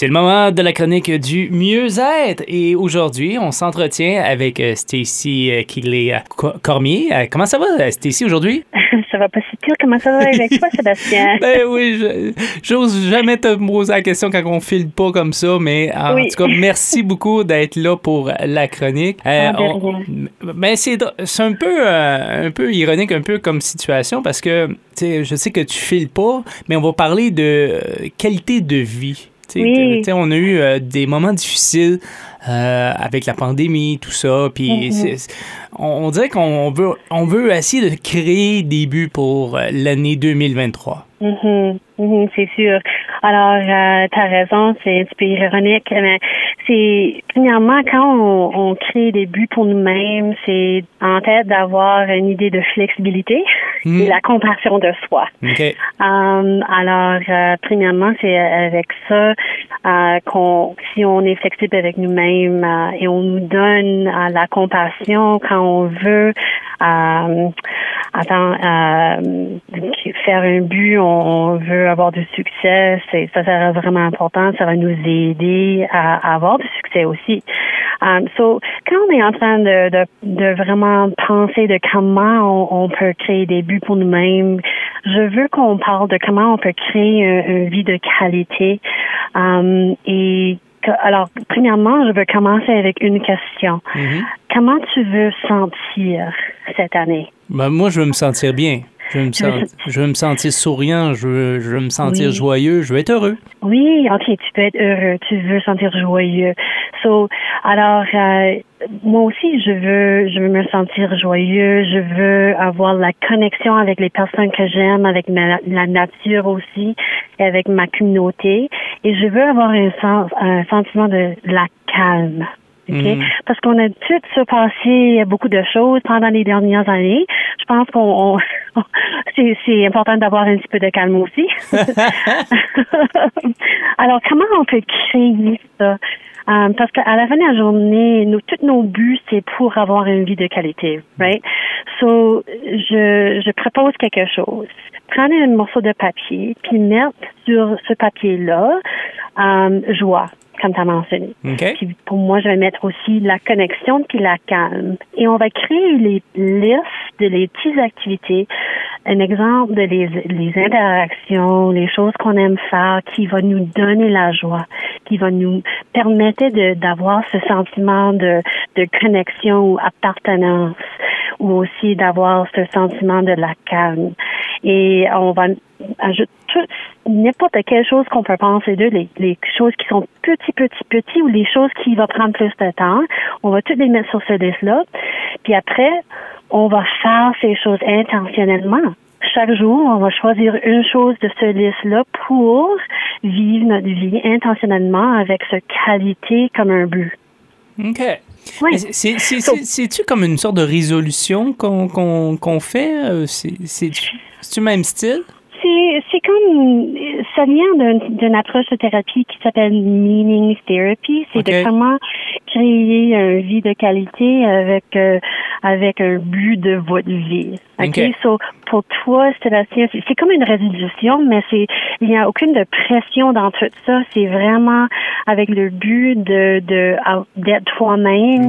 C'est le moment de la chronique du mieux-être et aujourd'hui, on s'entretient avec euh, Stacy euh, Kigley Cormier. Euh, comment ça va, Stacy, aujourd'hui? ça va pas si pire. Comment ça va avec toi, Sébastien? ben oui, j'ose jamais te poser la question quand on file pas comme ça, mais en tout cas, merci beaucoup d'être là pour la chronique. Euh, ben c'est un peu, un peu ironique, un peu comme situation parce que je sais que tu files pas, mais on va parler de qualité de vie. Oui. On a eu euh, des moments difficiles euh, avec la pandémie, tout ça. Puis mm-hmm. on, dirait qu'on veut, on veut essayer de créer des buts pour euh, l'année 2023. Mm-hmm. Mm-hmm, c'est sûr. Alors, tu as raison, c'est un petit peu ironique, mais c'est, premièrement, quand on, crée des buts pour nous-mêmes, c'est en tête d'avoir une idée de flexibilité et la compassion de soi. alors, premièrement, c'est avec ça euh, qu'on, si on est flexible avec nous-mêmes euh, et on nous donne euh, la compassion quand on veut attends, faire un but, on, veut avoir du succès, c'est ça sera vraiment important, ça va nous aider à, avoir du succès aussi. Um, so, quand on est en train de, de, de vraiment penser de comment on, on, peut créer des buts pour nous-mêmes, je veux qu'on parle de comment on peut créer une, vie de qualité. Um, et alors, premièrement, je veux commencer avec une question. Mm-hmm. Comment tu veux sentir cette année? Ben, moi, je veux me sentir bien. Je veux me, je veux me sentir souriant, je veux, je veux me sentir joyeux, je veux être heureux. Oui, ok, tu peux être heureux, tu veux sentir joyeux. So, alors, euh, moi aussi, je veux, je veux me sentir joyeux, je veux avoir la connexion avec les personnes que j'aime, avec la nature aussi, et avec ma communauté, et je veux avoir un, sens, un sentiment de la calme. Mm. Parce qu'on a tout surpassé beaucoup de choses pendant les dernières années. Je pense qu'on c'est important d'avoir un petit peu de calme aussi. Alors, comment on peut créer ça? Um, parce qu'à la fin de la journée, nous, tous nos buts, c'est pour avoir une vie de qualité, right? So, je, je propose quelque chose. Prenez un morceau de papier, puis mettre sur ce papier-là um, joie comme tu as mentionné. Puis pour moi, je vais mettre aussi la connexion puis la calme. Et on va créer les listes de les petites activités, un exemple de les, les interactions, les choses qu'on aime faire qui va nous donner la joie, qui va nous permettre d'avoir ce sentiment de, de connexion ou appartenance ou aussi d'avoir ce sentiment de la calme. Et on va ajouter n'importe quelle chose qu'on peut penser d'eux, les, les choses qui sont petits, petits, petits ou les choses qui vont prendre plus de temps, on va toutes les mettre sur ce liste-là. Puis après, on va faire ces choses intentionnellement. Chaque jour, on va choisir une chose de ce liste-là pour vivre notre vie intentionnellement avec ce qualité comme un but. OK. C'est-tu comme une sorte de résolution qu'on qu'on fait? Euh, c'est-tu même style? c'est comme ça vient d'une approche de thérapie qui s'appelle meaning therapy. C'est de comment créer une vie de qualité avec euh, avec un but de votre vie. Ok, so pour toi, Sébastien, c'est comme une résolution, mais c'est il n'y a aucune de pression dans tout ça. C'est vraiment avec le but de de d'être toi-même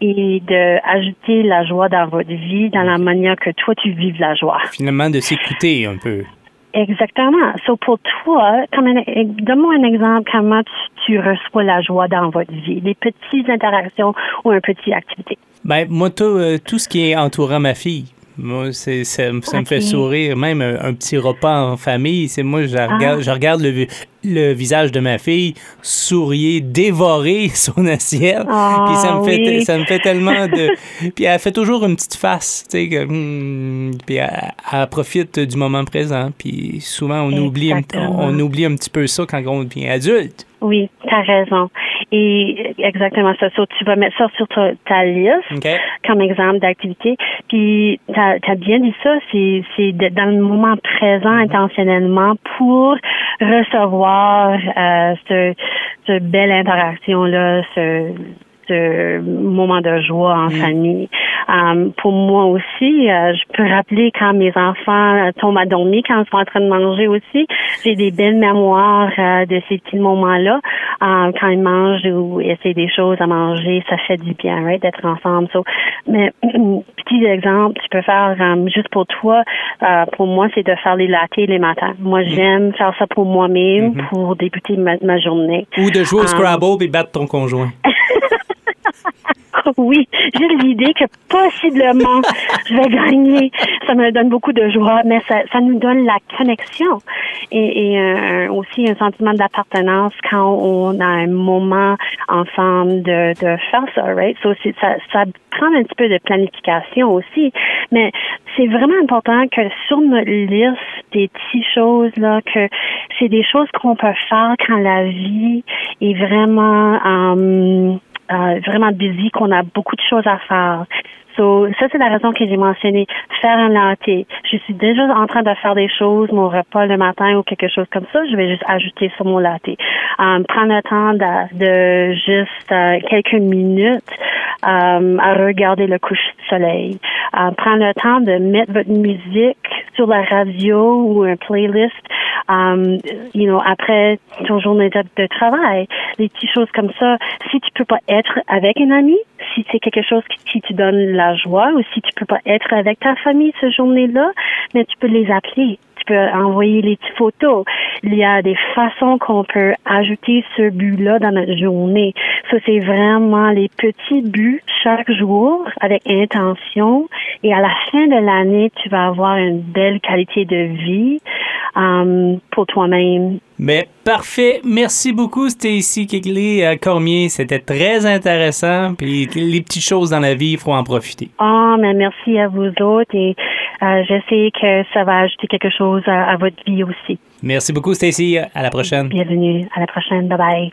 et de ajouter la joie dans votre vie, dans la manière que toi tu vives la joie. Finalement, de s'écouter un peu. Exactement. So pour toi, donne-moi un exemple comment tu, reçois la joie dans votre vie, des petites interactions ou une petite activité. Ben moi tout, euh, tout ce qui est entourant ma fille. Moi, c'est, ça, me fait sourire. Même un, petit repas en famille, c'est moi, je regarde, ah. je regarde le, le visage de ma fille sourier, dévorer son assiette. puis ça me fait ah, ça me fait tellement de puis elle fait toujours une petite face, tu sais hmm, puis elle, profite du moment présent, puis souvent on oublie on, oublie un petit peu ça quand on devient adulte. Oui, tu as raison. Et exactement ça. tu vas mettre ça sur ta, liste comme exemple d'activité. Puis tu as, bien dit ça, c'est dans le moment présent mm-hmm. intentionnellement pour recevoir euh, ce, ce belle interaction là, ce, ce moment de joie en mm. famille. Um, pour moi aussi, euh, je peux rappeler quand mes enfants tombent à dormir, quand ils sont en train de manger aussi. J'ai des belles mémoires de ces petits moments-là. quand ils mangent ou essaient des choses à manger, ça fait du bien, right, d'être ensemble. So, mais petit exemple, tu peux faire juste pour toi. pour moi, c'est de faire les latés les matins. Moi, mm. j'aime faire ça pour moi-même, mm-hmm. pour débuter ma, journée. Ou de jouer au Scrabble et battre ton conjoint. Oui, j'ai l'idée que possiblement je vais gagner. Ça me donne beaucoup de joie, mais ça, ça nous donne la connexion et, et euh, aussi un sentiment d'appartenance quand on a un moment ensemble de, de faire ça, right? So, ça, ça prend un petit peu de planification aussi, mais c'est vraiment important que sur notre liste des petites choses là, que c'est des choses qu'on peut faire quand la vie est vraiment euh, euh, vraiment busy, qu'on a beaucoup de choses à faire. So, ça, c'est la raison que j'ai mentionné faire un latte. Je suis déjà en train de faire des choses, mon repas le matin ou quelque chose comme ça. Je vais juste ajouter sur mon latte. Um, prendre le temps de, de juste euh, quelques minutes à regarder le coucher du soleil. Um, prendre le temps de mettre votre musique sur la radio ou un playlist, um, you know, après ton journée de, travail. Des petites choses comme ça. Si tu peux pas être avec un ami, si c'est quelque chose qui, te donne la joie ou si tu peux pas être avec ta famille ce journée-là, mais tu peux les appeler. Tu peux envoyer les petites photos. Il y a des façons qu'on peut ajouter ce but-là dans notre journée. Ça, c'est vraiment les petits buts chaque jour avec intention. Et à la fin de l'année, tu vas avoir une belle qualité de vie um, pour toi-même mais parfait. Merci beaucoup, Stacy Kegley euh, Cormier. C'était très intéressant. Puis les petites choses dans la vie, il faut en profiter. Ah, mais merci à vous autres. Et euh, je sais que ça va ajouter quelque chose à, à votre vie aussi. Merci beaucoup, Stacy. À la prochaine. Bienvenue. À la prochaine. Bye bye.